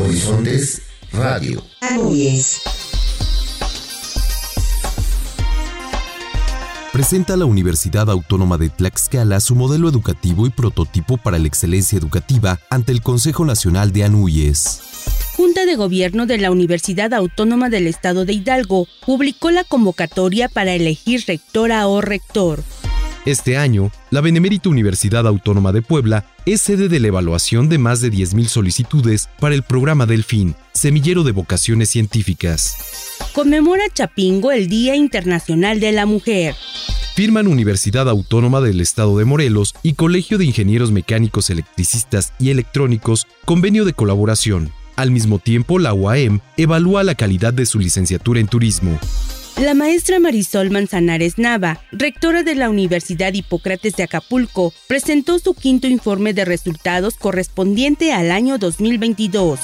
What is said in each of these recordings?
Horizontes Radio. Anuyes. presenta la Universidad Autónoma de Tlaxcala su modelo educativo y prototipo para la excelencia educativa ante el Consejo Nacional de Anuyes. Junta de Gobierno de la Universidad Autónoma del Estado de Hidalgo publicó la convocatoria para elegir rectora o rector. Este año, la Benemérita Universidad Autónoma de Puebla es sede de la evaluación de más de 10.000 solicitudes para el programa Delfín, semillero de vocaciones científicas. Conmemora Chapingo el Día Internacional de la Mujer. Firman Universidad Autónoma del Estado de Morelos y Colegio de Ingenieros Mecánicos Electricistas y Electrónicos convenio de colaboración. Al mismo tiempo, la UAM evalúa la calidad de su licenciatura en turismo. La maestra Marisol Manzanares Nava, rectora de la Universidad Hipócrates de Acapulco, presentó su quinto informe de resultados correspondiente al año 2022.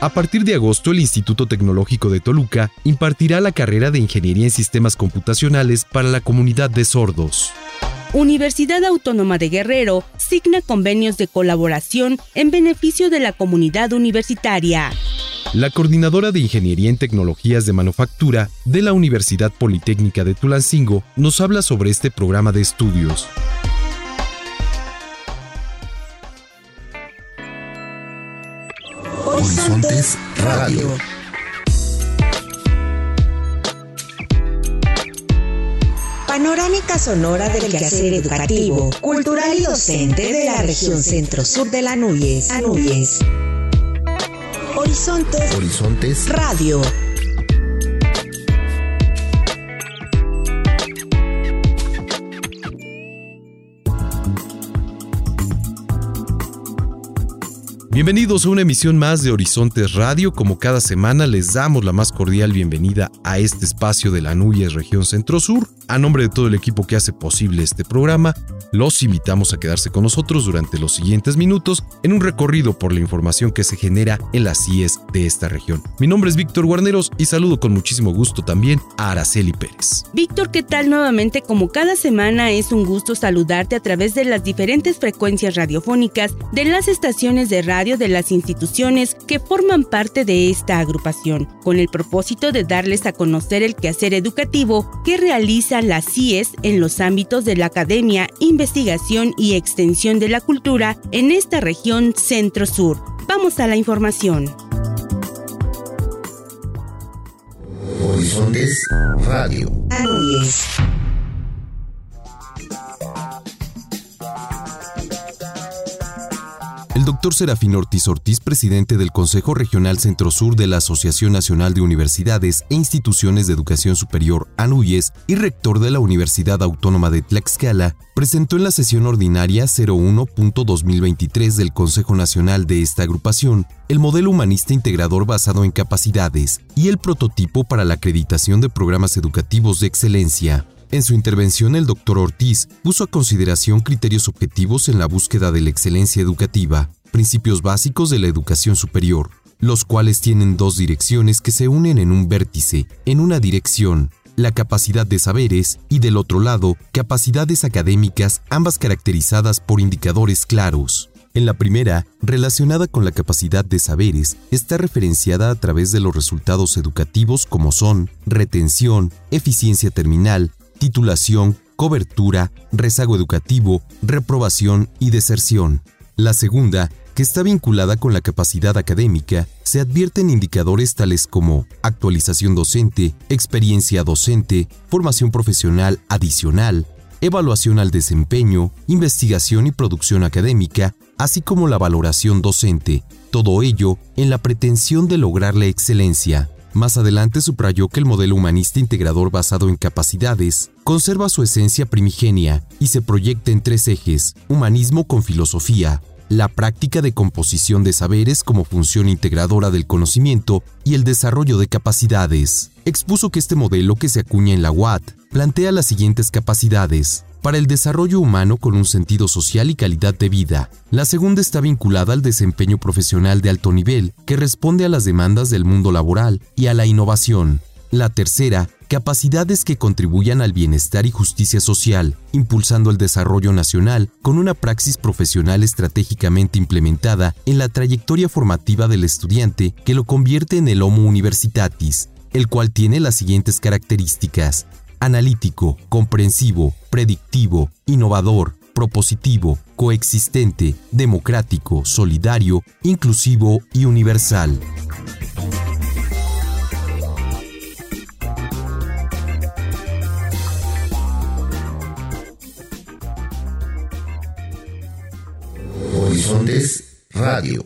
A partir de agosto, el Instituto Tecnológico de Toluca impartirá la carrera de Ingeniería en Sistemas Computacionales para la comunidad de sordos. Universidad Autónoma de Guerrero signa convenios de colaboración en beneficio de la comunidad universitaria. La coordinadora de Ingeniería en Tecnologías de Manufactura de la Universidad Politécnica de Tulancingo nos habla sobre este programa de estudios. Horizontes Radio. Panorámica sonora del quehacer educativo, cultural y docente de la región centro-sur de la Anuyes. Horizontes, Horizontes Radio. Bienvenidos a una emisión más de Horizontes Radio. Como cada semana les damos la más cordial bienvenida a este espacio de la Núñez Región Centro Sur. A nombre de todo el equipo que hace posible este programa, los invitamos a quedarse con nosotros durante los siguientes minutos en un recorrido por la información que se genera en las CIES de esta región. Mi nombre es Víctor Guarneros y saludo con muchísimo gusto también a Araceli Pérez. Víctor, ¿qué tal nuevamente? Como cada semana es un gusto saludarte a través de las diferentes frecuencias radiofónicas de las estaciones de radio de las instituciones que forman parte de esta agrupación, con el propósito de darles a conocer el quehacer educativo que realiza las CIES en los ámbitos de la academia, investigación y extensión de la cultura en esta región centro-sur. Vamos a la información. Horizontes Radio. Doctor Serafín Ortiz Ortiz, presidente del Consejo Regional Centro-Sur de la Asociación Nacional de Universidades e Instituciones de Educación Superior, ANUYES, y rector de la Universidad Autónoma de Tlaxcala, presentó en la sesión ordinaria 01.2023 del Consejo Nacional de esta agrupación el modelo humanista integrador basado en capacidades y el prototipo para la acreditación de programas educativos de excelencia. En su intervención, el doctor Ortiz puso a consideración criterios objetivos en la búsqueda de la excelencia educativa, principios básicos de la educación superior, los cuales tienen dos direcciones que se unen en un vértice, en una dirección, la capacidad de saberes y del otro lado, capacidades académicas, ambas caracterizadas por indicadores claros. En la primera, relacionada con la capacidad de saberes, está referenciada a través de los resultados educativos como son retención, eficiencia terminal, titulación, cobertura, rezago educativo, reprobación y deserción. La segunda, que está vinculada con la capacidad académica, se advierten indicadores tales como actualización docente, experiencia docente, formación profesional adicional, evaluación al desempeño, investigación y producción académica, así como la valoración docente, todo ello en la pretensión de lograr la excelencia. Más adelante subrayó que el modelo humanista integrador basado en capacidades conserva su esencia primigenia y se proyecta en tres ejes, humanismo con filosofía, la práctica de composición de saberes como función integradora del conocimiento y el desarrollo de capacidades. Expuso que este modelo que se acuña en la UAT plantea las siguientes capacidades, para el desarrollo humano con un sentido social y calidad de vida. La segunda está vinculada al desempeño profesional de alto nivel, que responde a las demandas del mundo laboral y a la innovación. La tercera capacidades que contribuyan al bienestar y justicia social, impulsando el desarrollo nacional con una praxis profesional estratégicamente implementada en la trayectoria formativa del estudiante que lo convierte en el Homo Universitatis, el cual tiene las siguientes características. Analítico, comprensivo, predictivo, innovador, propositivo, coexistente, democrático, solidario, inclusivo y universal. Horizontes Radio.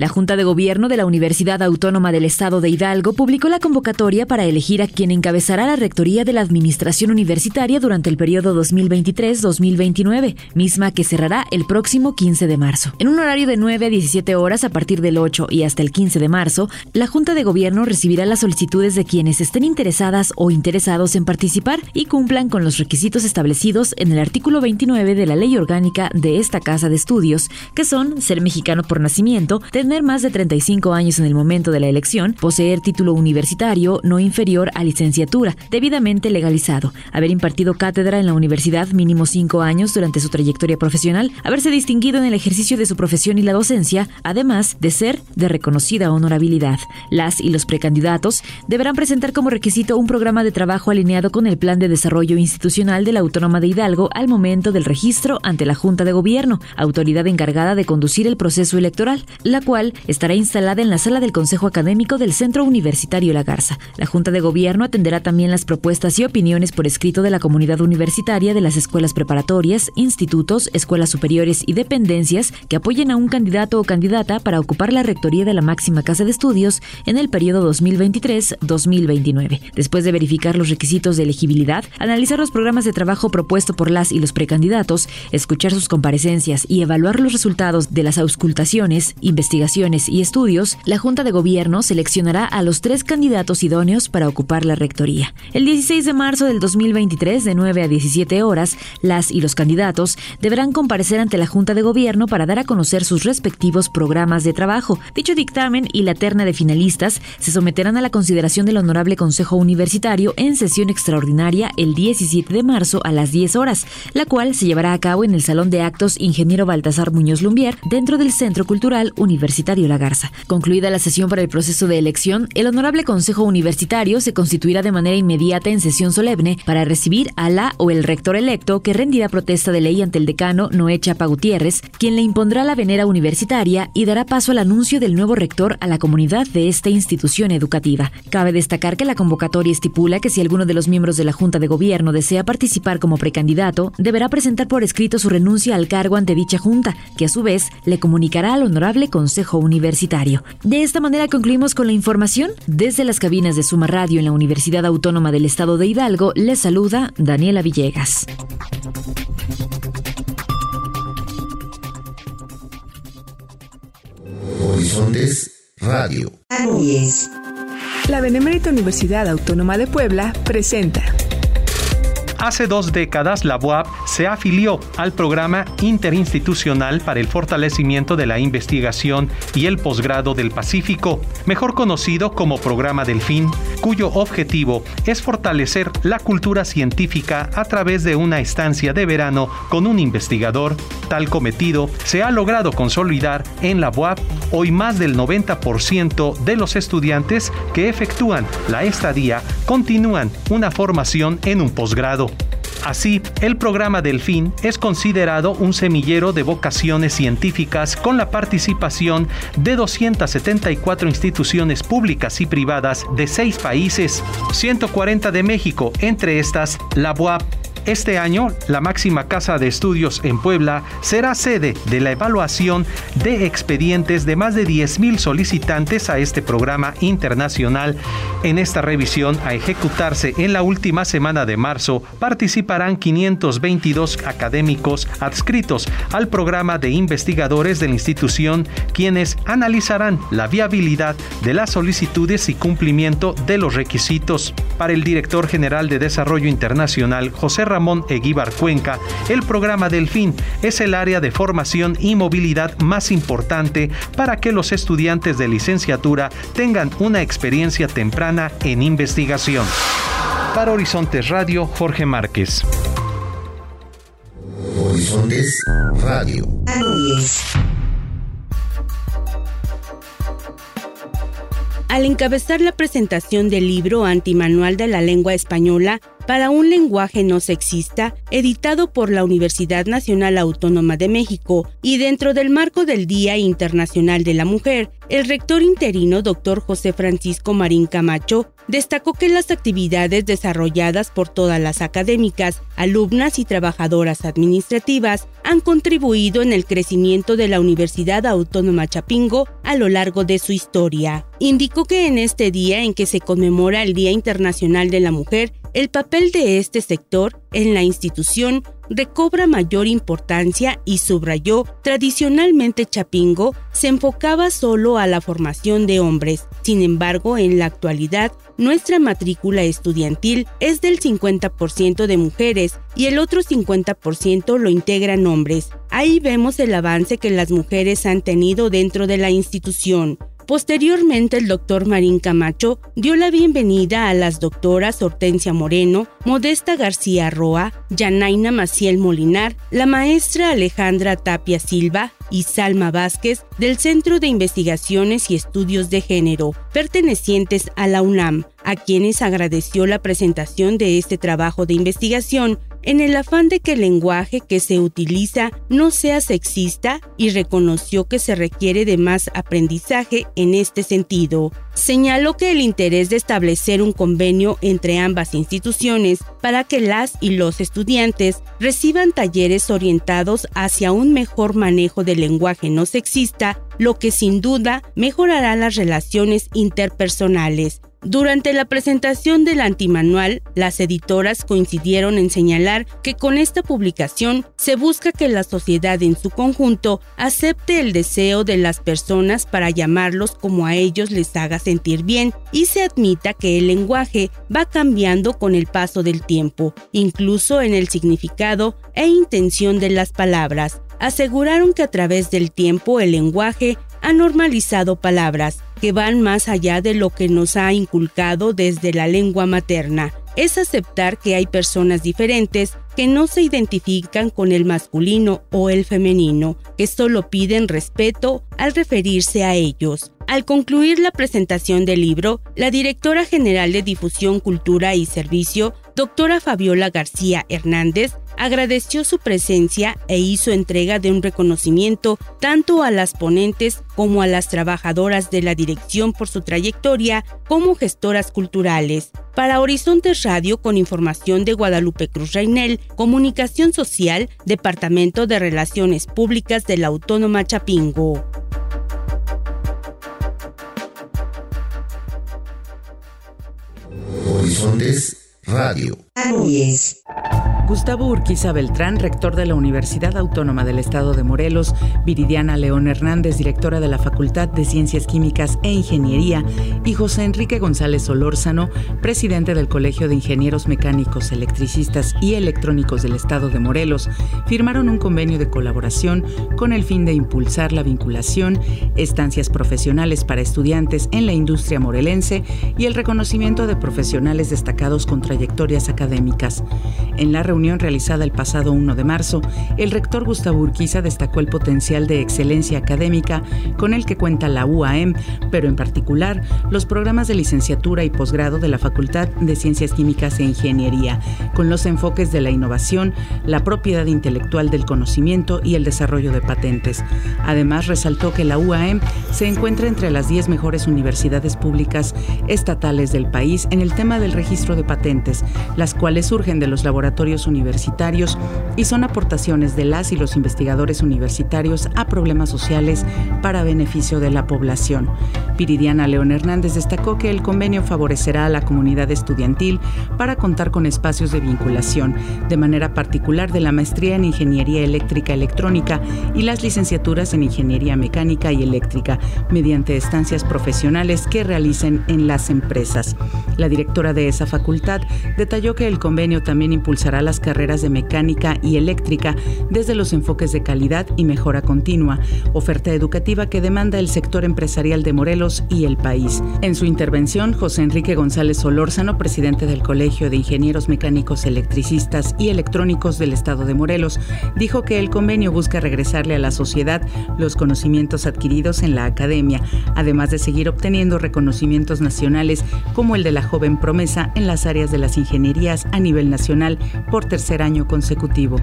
La Junta de Gobierno de la Universidad Autónoma del Estado de Hidalgo publicó la convocatoria para elegir a quien encabezará la rectoría de la Administración Universitaria durante el periodo 2023-2029, misma que cerrará el próximo 15 de marzo. En un horario de 9 a 17 horas a partir del 8 y hasta el 15 de marzo, la Junta de Gobierno recibirá las solicitudes de quienes estén interesadas o interesados en participar y cumplan con los requisitos establecidos en el artículo 29 de la Ley Orgánica de esta Casa de Estudios, que son ser mexicano por nacimiento, tener más de 35 años en el momento de la elección, poseer título universitario no inferior a licenciatura, debidamente legalizado, haber impartido cátedra en la universidad mínimo 5 años durante su trayectoria profesional, haberse distinguido en el ejercicio de su profesión y la docencia, además de ser de reconocida honorabilidad. Las y los precandidatos deberán presentar como requisito un programa de trabajo alineado con el Plan de Desarrollo Institucional de la Autónoma de Hidalgo al momento del registro ante la Junta de Gobierno, autoridad encargada de conducir el proceso electoral, la cual estará instalada en la sala del Consejo Académico del Centro Universitario La Garza. La Junta de Gobierno atenderá también las propuestas y opiniones por escrito de la comunidad universitaria de las escuelas preparatorias, institutos, escuelas superiores y dependencias que apoyen a un candidato o candidata para ocupar la rectoría de la máxima casa de estudios en el periodo 2023-2029. Después de verificar los requisitos de elegibilidad, analizar los programas de trabajo propuesto por las y los precandidatos, escuchar sus comparecencias y evaluar los resultados de las auscultaciones, investigaciones y Estudios, la Junta de Gobierno seleccionará a los tres candidatos idóneos para ocupar la rectoría. El 16 de marzo del 2023, de 9 a 17 horas, las y los candidatos deberán comparecer ante la Junta de Gobierno para dar a conocer sus respectivos programas de trabajo. Dicho dictamen y la terna de finalistas se someterán a la consideración del Honorable Consejo Universitario en sesión extraordinaria el 17 de marzo a las 10 horas, la cual se llevará a cabo en el Salón de Actos Ingeniero Baltasar Muñoz Lumbier dentro del Centro Cultural Universitario Universitario La Garza. Concluida la sesión para el proceso de elección, el Honorable Consejo Universitario se constituirá de manera inmediata en sesión solemne para recibir a la o el rector electo que rendirá protesta de ley ante el decano Noé Chapa Gutiérrez, quien le impondrá la venera universitaria y dará paso al anuncio del nuevo rector a la comunidad de esta institución educativa. Cabe destacar que la convocatoria estipula que si alguno de los miembros de la Junta de Gobierno desea participar como precandidato, deberá presentar por escrito su renuncia al cargo ante dicha Junta, que a su vez le comunicará al Honorable Consejo Universitario. De esta manera concluimos con la información. Desde las cabinas de Suma Radio en la Universidad Autónoma del Estado de Hidalgo, les saluda Daniela Villegas. Horizontes Radio. La Benemérita Universidad Autónoma de Puebla presenta Hace dos décadas, la UAP se afilió al programa interinstitucional para el fortalecimiento de la investigación y el posgrado del Pacífico, mejor conocido como Programa Delfín, cuyo objetivo es fortalecer la cultura científica a través de una estancia de verano con un investigador. Tal cometido se ha logrado consolidar en la UAP. Hoy más del 90% de los estudiantes que efectúan la estadía continúan una formación en un posgrado. Así, el programa Delfín es considerado un semillero de vocaciones científicas con la participación de 274 instituciones públicas y privadas de seis países, 140 de México, entre estas la BUAP, este año, la máxima casa de estudios en Puebla será sede de la evaluación de expedientes de más de 10.000 solicitantes a este programa internacional. En esta revisión a ejecutarse en la última semana de marzo participarán 522 académicos adscritos al programa de investigadores de la institución, quienes analizarán la viabilidad de las solicitudes y cumplimiento de los requisitos. Para el director general de Desarrollo Internacional, José Ramón Eguíbar Cuenca, el programa Delfín es el área de formación y movilidad más importante para que los estudiantes de licenciatura tengan una experiencia temprana en investigación. Para Horizontes Radio, Jorge Márquez. Horizontes Radio. Al encabezar la presentación del libro Antimanual de la Lengua Española, para un lenguaje no sexista, editado por la Universidad Nacional Autónoma de México y dentro del marco del Día Internacional de la Mujer, el rector interino Dr. José Francisco Marín Camacho destacó que las actividades desarrolladas por todas las académicas, alumnas y trabajadoras administrativas han contribuido en el crecimiento de la Universidad Autónoma Chapingo a lo largo de su historia. Indicó que en este día en que se conmemora el Día Internacional de la Mujer, el papel de este sector en la institución recobra mayor importancia y subrayó, tradicionalmente Chapingo se enfocaba solo a la formación de hombres. Sin embargo, en la actualidad, nuestra matrícula estudiantil es del 50% de mujeres y el otro 50% lo integran hombres. Ahí vemos el avance que las mujeres han tenido dentro de la institución. Posteriormente, el doctor Marín Camacho dio la bienvenida a las doctoras Hortensia Moreno, Modesta García Roa, Yanaina Maciel Molinar, la maestra Alejandra Tapia Silva y Salma Vázquez del Centro de Investigaciones y Estudios de Género, pertenecientes a la UNAM, a quienes agradeció la presentación de este trabajo de investigación en el afán de que el lenguaje que se utiliza no sea sexista y reconoció que se requiere de más aprendizaje en este sentido. Señaló que el interés de establecer un convenio entre ambas instituciones para que las y los estudiantes reciban talleres orientados hacia un mejor manejo del lenguaje no sexista, lo que sin duda mejorará las relaciones interpersonales durante la presentación del antimanual, las editoras coincidieron en señalar que con esta publicación se busca que la sociedad en su conjunto acepte el deseo de las personas para llamarlos como a ellos les haga sentir bien y se admita que el lenguaje va cambiando con el paso del tiempo, incluso en el significado e intención de las palabras. Aseguraron que a través del tiempo el lenguaje ha normalizado palabras que van más allá de lo que nos ha inculcado desde la lengua materna. Es aceptar que hay personas diferentes que no se identifican con el masculino o el femenino, que solo piden respeto al referirse a ellos. Al concluir la presentación del libro, la directora general de Difusión, Cultura y Servicio, doctora Fabiola García Hernández, agradeció su presencia e hizo entrega de un reconocimiento tanto a las ponentes como a las trabajadoras de la dirección por su trayectoria como gestoras culturales. Para Horizontes Radio, con información de Guadalupe Cruz Reinel, Comunicación Social, Departamento de Relaciones Públicas de la Autónoma Chapingo. Horizontes Radio. Gustavo Urquiza Beltrán, rector de la Universidad Autónoma del Estado de Morelos, Viridiana León Hernández, directora de la Facultad de Ciencias Químicas e Ingeniería, y José Enrique González Solórzano, presidente del Colegio de Ingenieros Mecánicos, Electricistas y Electrónicos del Estado de Morelos, firmaron un convenio de colaboración con el fin de impulsar la vinculación, estancias profesionales para estudiantes en la industria morelense y el reconocimiento de profesionales destacados con trayectorias académicas. En la realizada el pasado 1 de marzo, el rector Gustavo Urquiza destacó el potencial de excelencia académica con el que cuenta la UAM, pero en particular los programas de licenciatura y posgrado de la Facultad de Ciencias Químicas e Ingeniería, con los enfoques de la innovación, la propiedad intelectual del conocimiento y el desarrollo de patentes. Además, resaltó que la UAM se encuentra entre las 10 mejores universidades públicas estatales del país en el tema del registro de patentes, las cuales surgen de los laboratorios universitarios y son aportaciones de las y los investigadores universitarios a problemas sociales para beneficio de la población. Viridiana León Hernández destacó que el convenio favorecerá a la comunidad estudiantil para contar con espacios de vinculación, de manera particular de la maestría en Ingeniería Eléctrica Electrónica y las licenciaturas en Ingeniería Mecánica y Eléctrica, mediante estancias profesionales que realicen en las empresas. La directora de esa facultad detalló que el convenio también impulsará las carreras de mecánica y eléctrica desde los enfoques de calidad y mejora continua, oferta educativa que demanda el sector empresarial de Morelos y el país. En su intervención, José Enrique González Solórzano, presidente del Colegio de Ingenieros Mecánicos Electricistas y Electrónicos del Estado de Morelos, dijo que el convenio busca regresarle a la sociedad los conocimientos adquiridos en la academia, además de seguir obteniendo reconocimientos nacionales como el de la joven promesa en las áreas de las ingenierías a nivel nacional por tercer año consecutivo.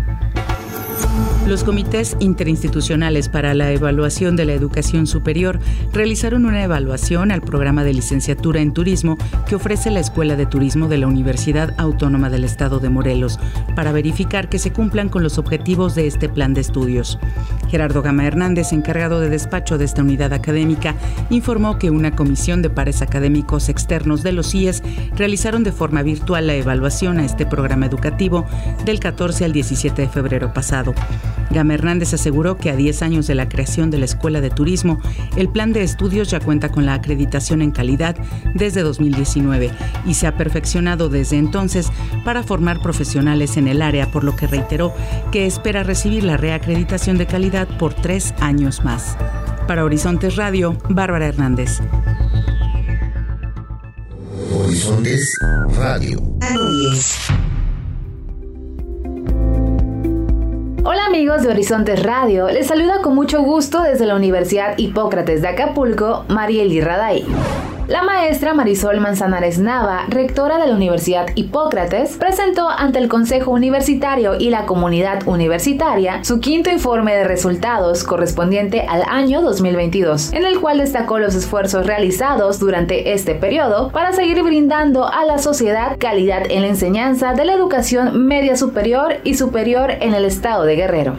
Los comités interinstitucionales para la evaluación de la educación superior realizaron una evaluación al programa de licenciatura en turismo que ofrece la Escuela de Turismo de la Universidad Autónoma del Estado de Morelos para verificar que se cumplan con los objetivos de este plan de estudios. Gerardo Gama Hernández, encargado de despacho de esta unidad académica, informó que una comisión de pares académicos externos de los CIES realizaron de forma virtual la evaluación a este programa educativo del 14 al 17 de febrero pasado. Gama Hernández aseguró que a 10 años de la creación de la Escuela de Turismo, el plan de estudios ya cuenta con la acreditación en calidad desde 2019 y se ha perfeccionado desde entonces para formar profesionales en el área, por lo que reiteró que espera recibir la reacreditación de calidad por tres años más. Para Horizontes Radio, Bárbara Hernández. Horizontes Radio. Hola amigos de Horizontes Radio, les saluda con mucho gusto desde la Universidad Hipócrates de Acapulco, Marieli Raday. La maestra Marisol Manzanares Nava, rectora de la Universidad Hipócrates, presentó ante el Consejo Universitario y la comunidad universitaria su quinto informe de resultados correspondiente al año 2022, en el cual destacó los esfuerzos realizados durante este periodo para seguir brindando a la sociedad calidad en la enseñanza de la educación media superior y superior en el estado de Guerrero.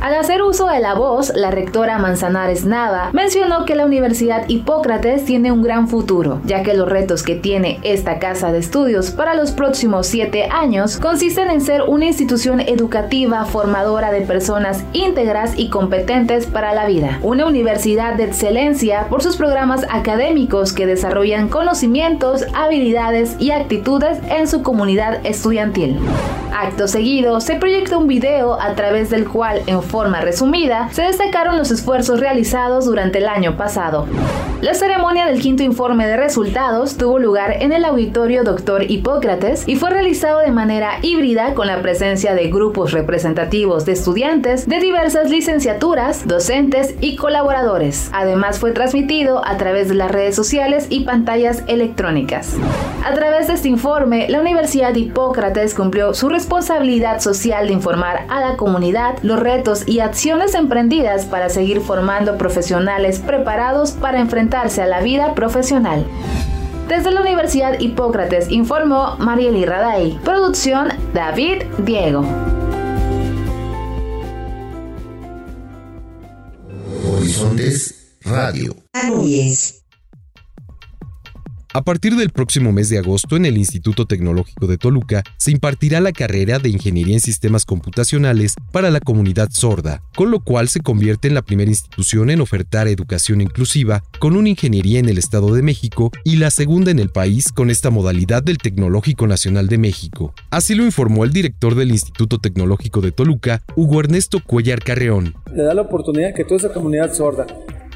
Al hacer uso de la voz, la rectora Manzanares Nava mencionó que la Universidad Hipócrates tiene un gran futuro, ya que los retos que tiene esta casa de estudios para los próximos siete años consisten en ser una institución educativa formadora de personas íntegras y competentes para la vida, una universidad de excelencia por sus programas académicos que desarrollan conocimientos, habilidades y actitudes en su comunidad estudiantil. Acto seguido, se un video a través del cual en resumida, se destacaron los esfuerzos realizados durante el año pasado. La ceremonia del quinto informe de resultados tuvo lugar en el auditorio Dr. Hipócrates y fue realizado de manera híbrida con la presencia de grupos representativos de estudiantes de diversas licenciaturas, docentes y colaboradores. Además fue transmitido a través de las redes sociales y pantallas electrónicas. A través de este informe, la Universidad Hipócrates cumplió su responsabilidad social de informar a la comunidad los retos y acciones emprendidas para seguir formando profesionales preparados para enfrentarse a la vida profesional. Desde la Universidad Hipócrates informó Marieli Raday. Producción David Diego. Horizontes Radio. A partir del próximo mes de agosto, en el Instituto Tecnológico de Toluca, se impartirá la carrera de Ingeniería en Sistemas Computacionales para la comunidad sorda, con lo cual se convierte en la primera institución en ofertar educación inclusiva con una ingeniería en el Estado de México y la segunda en el país con esta modalidad del Tecnológico Nacional de México. Así lo informó el director del Instituto Tecnológico de Toluca, Hugo Ernesto Cuellar Carreón. Le da la oportunidad que toda esa comunidad sorda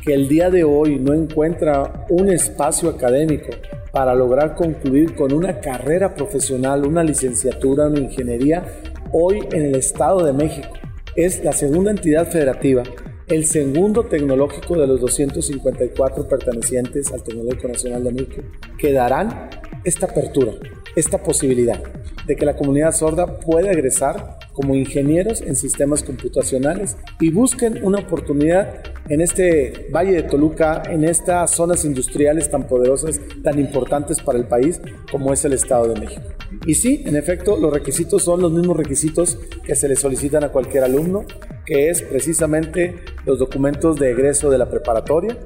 que el día de hoy no encuentra un espacio académico para lograr concluir con una carrera profesional, una licenciatura, una ingeniería, hoy en el Estado de México. Es la segunda entidad federativa, el segundo tecnológico de los 254 pertenecientes al Tecnológico Nacional de México, que darán esta apertura, esta posibilidad de que la comunidad sorda pueda egresar como ingenieros en sistemas computacionales y busquen una oportunidad en este Valle de Toluca, en estas zonas industriales tan poderosas, tan importantes para el país como es el Estado de México. Y sí, en efecto, los requisitos son los mismos requisitos que se le solicitan a cualquier alumno, que es precisamente los documentos de egreso de la preparatoria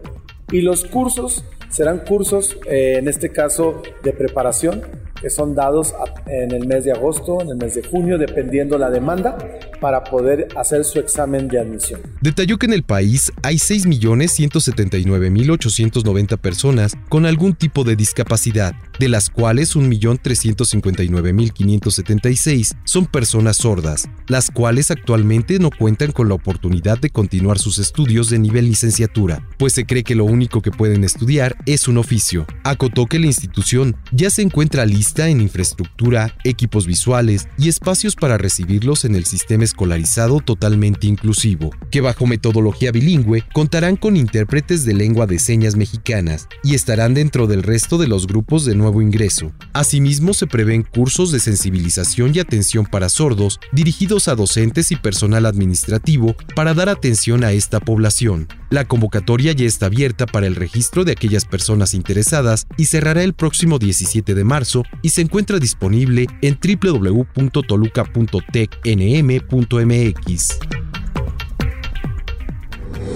y los cursos serán cursos, eh, en este caso, de preparación que son dados en el mes de agosto, en el mes de junio, dependiendo la demanda, para poder hacer su examen de admisión. Detalló que en el país hay 6.179.890 personas con algún tipo de discapacidad, de las cuales 1.359.576 son personas sordas, las cuales actualmente no cuentan con la oportunidad de continuar sus estudios de nivel licenciatura, pues se cree que lo único que pueden estudiar es un oficio. Acotó que la institución ya se encuentra lista en infraestructura, equipos visuales y espacios para recibirlos en el sistema escolarizado totalmente inclusivo, que bajo metodología bilingüe contarán con intérpretes de lengua de señas mexicanas y estarán dentro del resto de los grupos de nuevo ingreso. Asimismo, se prevén cursos de sensibilización y atención para sordos dirigidos a docentes y personal administrativo para dar atención a esta población. La convocatoria ya está abierta para el registro de aquellas personas interesadas y cerrará el próximo 17 de marzo y se encuentra disponible en www.toluca.tecnm.com mx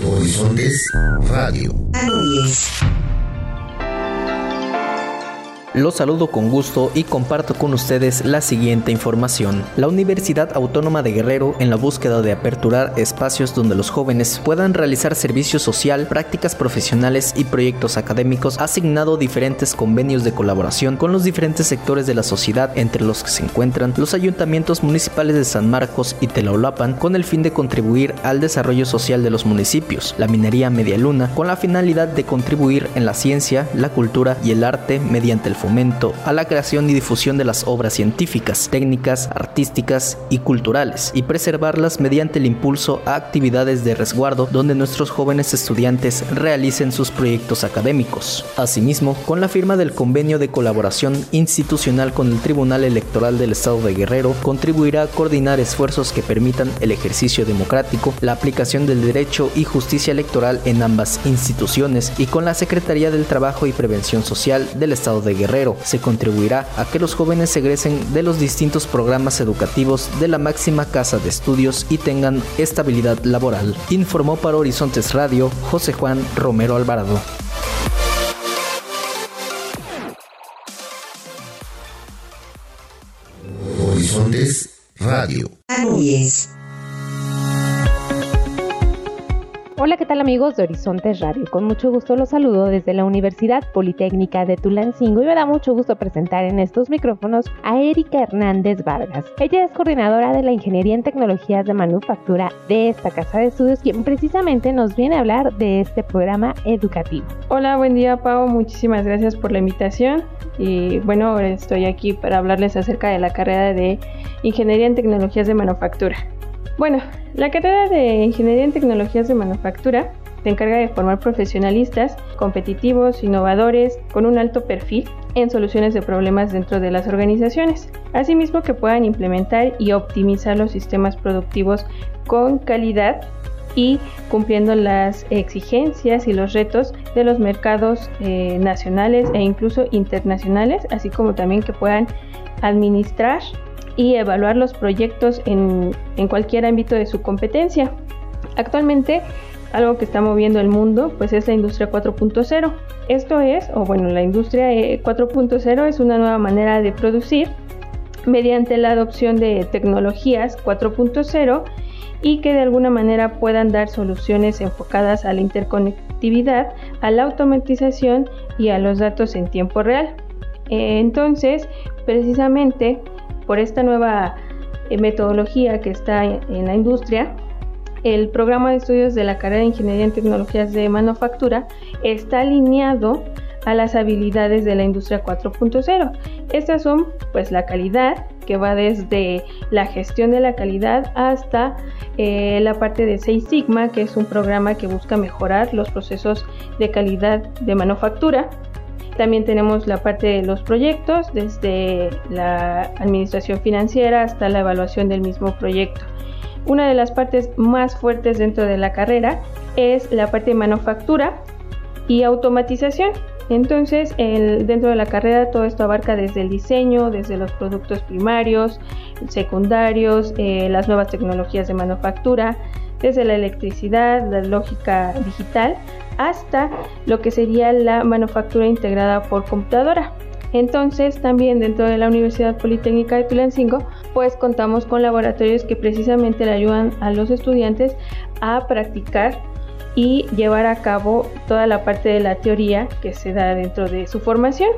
Horizontes Radio. Los saludo con gusto y comparto con ustedes la siguiente información. La Universidad Autónoma de Guerrero, en la búsqueda de aperturar espacios donde los jóvenes puedan realizar servicio social, prácticas profesionales y proyectos académicos, ha asignado diferentes convenios de colaboración con los diferentes sectores de la sociedad, entre los que se encuentran los ayuntamientos municipales de San Marcos y Telaulapan, con el fin de contribuir al desarrollo social de los municipios. La minería Media Luna, con la finalidad de contribuir en la ciencia, la cultura y el arte mediante el fomento a la creación y difusión de las obras científicas, técnicas, artísticas y culturales, y preservarlas mediante el impulso a actividades de resguardo donde nuestros jóvenes estudiantes realicen sus proyectos académicos. Asimismo, con la firma del convenio de colaboración institucional con el Tribunal Electoral del Estado de Guerrero, contribuirá a coordinar esfuerzos que permitan el ejercicio democrático, la aplicación del derecho y justicia electoral en ambas instituciones y con la Secretaría del Trabajo y Prevención Social del Estado de Guerrero se contribuirá a que los jóvenes egresen de los distintos programas educativos de la máxima casa de estudios y tengan estabilidad laboral, informó para Horizontes Radio José Juan Romero Alvarado. Horizontes Radio. Hola, ¿qué tal amigos de Horizontes Radio? Con mucho gusto los saludo desde la Universidad Politécnica de Tulancingo y me da mucho gusto presentar en estos micrófonos a Erika Hernández Vargas. Ella es coordinadora de la Ingeniería en Tecnologías de Manufactura de esta casa de estudios, quien precisamente nos viene a hablar de este programa educativo. Hola, buen día Pau, muchísimas gracias por la invitación y bueno, estoy aquí para hablarles acerca de la carrera de Ingeniería en Tecnologías de Manufactura. Bueno, la carrera de Ingeniería en Tecnologías de Manufactura se encarga de formar profesionalistas competitivos, innovadores, con un alto perfil en soluciones de problemas dentro de las organizaciones, asimismo que puedan implementar y optimizar los sistemas productivos con calidad y cumpliendo las exigencias y los retos de los mercados eh, nacionales e incluso internacionales, así como también que puedan administrar y evaluar los proyectos en, cualquier ámbito de su competencia. Actualmente, algo que está moviendo el mundo, pues es la industria 4.0. Esto es, o bueno, la industria 4.0 eh, es una nueva manera de producir mediante la adopción de tecnologías 4.0 y que de alguna manera puedan dar soluciones enfocadas a la interconectividad, a la automatización y a los datos en tiempo real. Eh, entonces, precisamente por esta nueva eh, metodología que está en la industria, el programa de estudios de la carrera de Ingeniería en Tecnologías de Manufactura está alineado a las habilidades de la industria 4.0. Estas son pues la calidad, que va desde la gestión de la calidad hasta eh, la parte de Seis Sigma, que es un programa que busca mejorar los procesos de calidad de manufactura. También tenemos la parte de los proyectos, desde la administración financiera hasta la evaluación del mismo proyecto. Una de las partes más fuertes dentro de la carrera es la parte de manufactura y automatización. Entonces, dentro de la carrera todo esto abarca desde el diseño, desde los productos primarios, secundarios, eh, las nuevas tecnologías de manufactura, desde la electricidad, la lógica digital, hasta lo que sería la manufactura integrada por computadora. Entonces, también dentro de la Universidad Politécnica de Tulancingo, pues contamos con laboratorios que precisamente le ayudan a los estudiantes a practicar y llevar a cabo toda la parte de la teoría que se da dentro de su formación.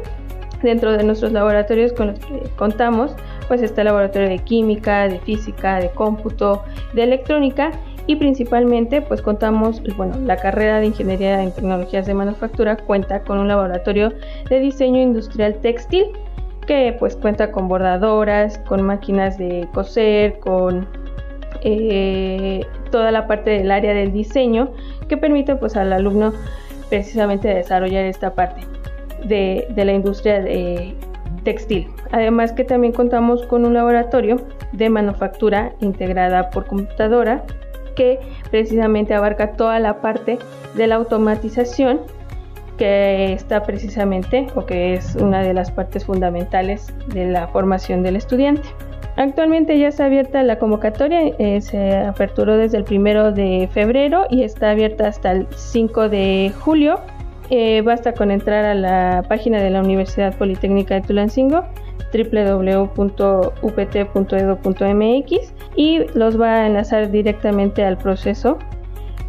Dentro de nuestros laboratorios con los que contamos, pues está el laboratorio de química, de física, de cómputo, de electrónica y principalmente pues contamos, bueno, la carrera de Ingeniería en Tecnologías de Manufactura cuenta con un laboratorio de diseño industrial textil que pues cuenta con bordadoras, con máquinas de coser, con eh, toda la parte del área del diseño que permite pues al alumno precisamente desarrollar esta parte de, de la industria de textil. Además que también contamos con un laboratorio de manufactura integrada por computadora que precisamente abarca toda la parte de la automatización que está precisamente o que es una de las partes fundamentales de la formación del estudiante. Actualmente ya está abierta la convocatoria, eh, se aperturó desde el primero de febrero y está abierta hasta el 5 de julio. Eh, basta con entrar a la página de la Universidad Politécnica de Tulancingo www.upt.edu.mx y los va a enlazar directamente al proceso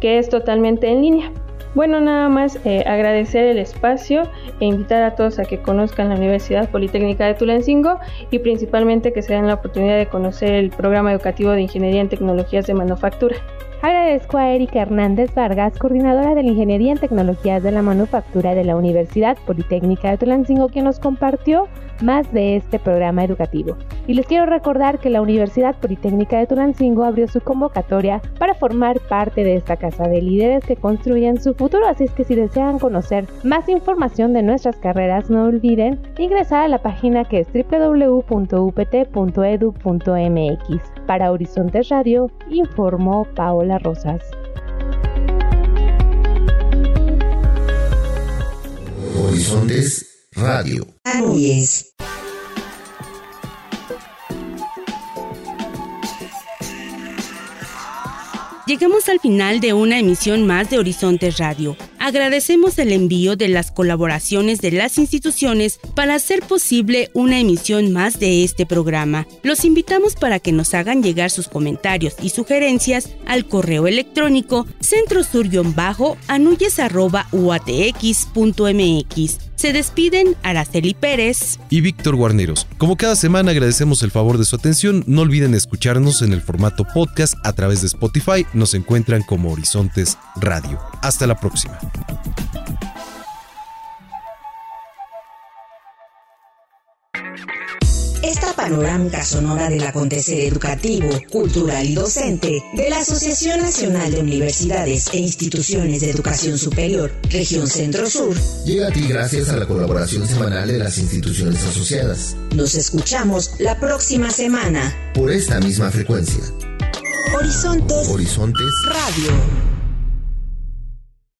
que es totalmente en línea. Bueno, nada más eh, agradecer el espacio e invitar a todos a que conozcan la Universidad Politécnica de Tulancingo y principalmente que se den la oportunidad de conocer el programa educativo de Ingeniería en Tecnologías de Manufactura. Agradezco a Erika Hernández Vargas, coordinadora de la Ingeniería en Tecnologías de la Manufactura de la Universidad Politécnica de Tulancingo, que nos compartió más de este programa educativo. Y les quiero recordar que la Universidad Politécnica de Tulancingo abrió su convocatoria para formar parte de esta casa de líderes que construyen su futuro, así es que si desean conocer más información de nuestras carreras, no olviden ingresar a la página que es www.upt.edu.mx. Para Horizontes Radio, informó Paola Rosas. Horizontes Radio. Anuyes. Llegamos al final de una emisión más de Horizontes Radio. Agradecemos el envío de las colaboraciones de las instituciones para hacer posible una emisión más de este programa. Los invitamos para que nos hagan llegar sus comentarios y sugerencias al correo electrónico centrosur-uatx.mx. Se despiden Araceli Pérez y Víctor Guarneros. Como cada semana agradecemos el favor de su atención. No olviden escucharnos en el formato podcast a través de Spotify. Nos encuentran como Horizontes Radio. Hasta la próxima. Esta panorámica sonora del acontecer educativo, cultural y docente de la Asociación Nacional de Universidades e Instituciones de Educación Superior, Región Centro Sur, llega a ti gracias a la colaboración semanal de las instituciones asociadas. Nos escuchamos la próxima semana por esta misma frecuencia. Horizontes, Horizontes Radio.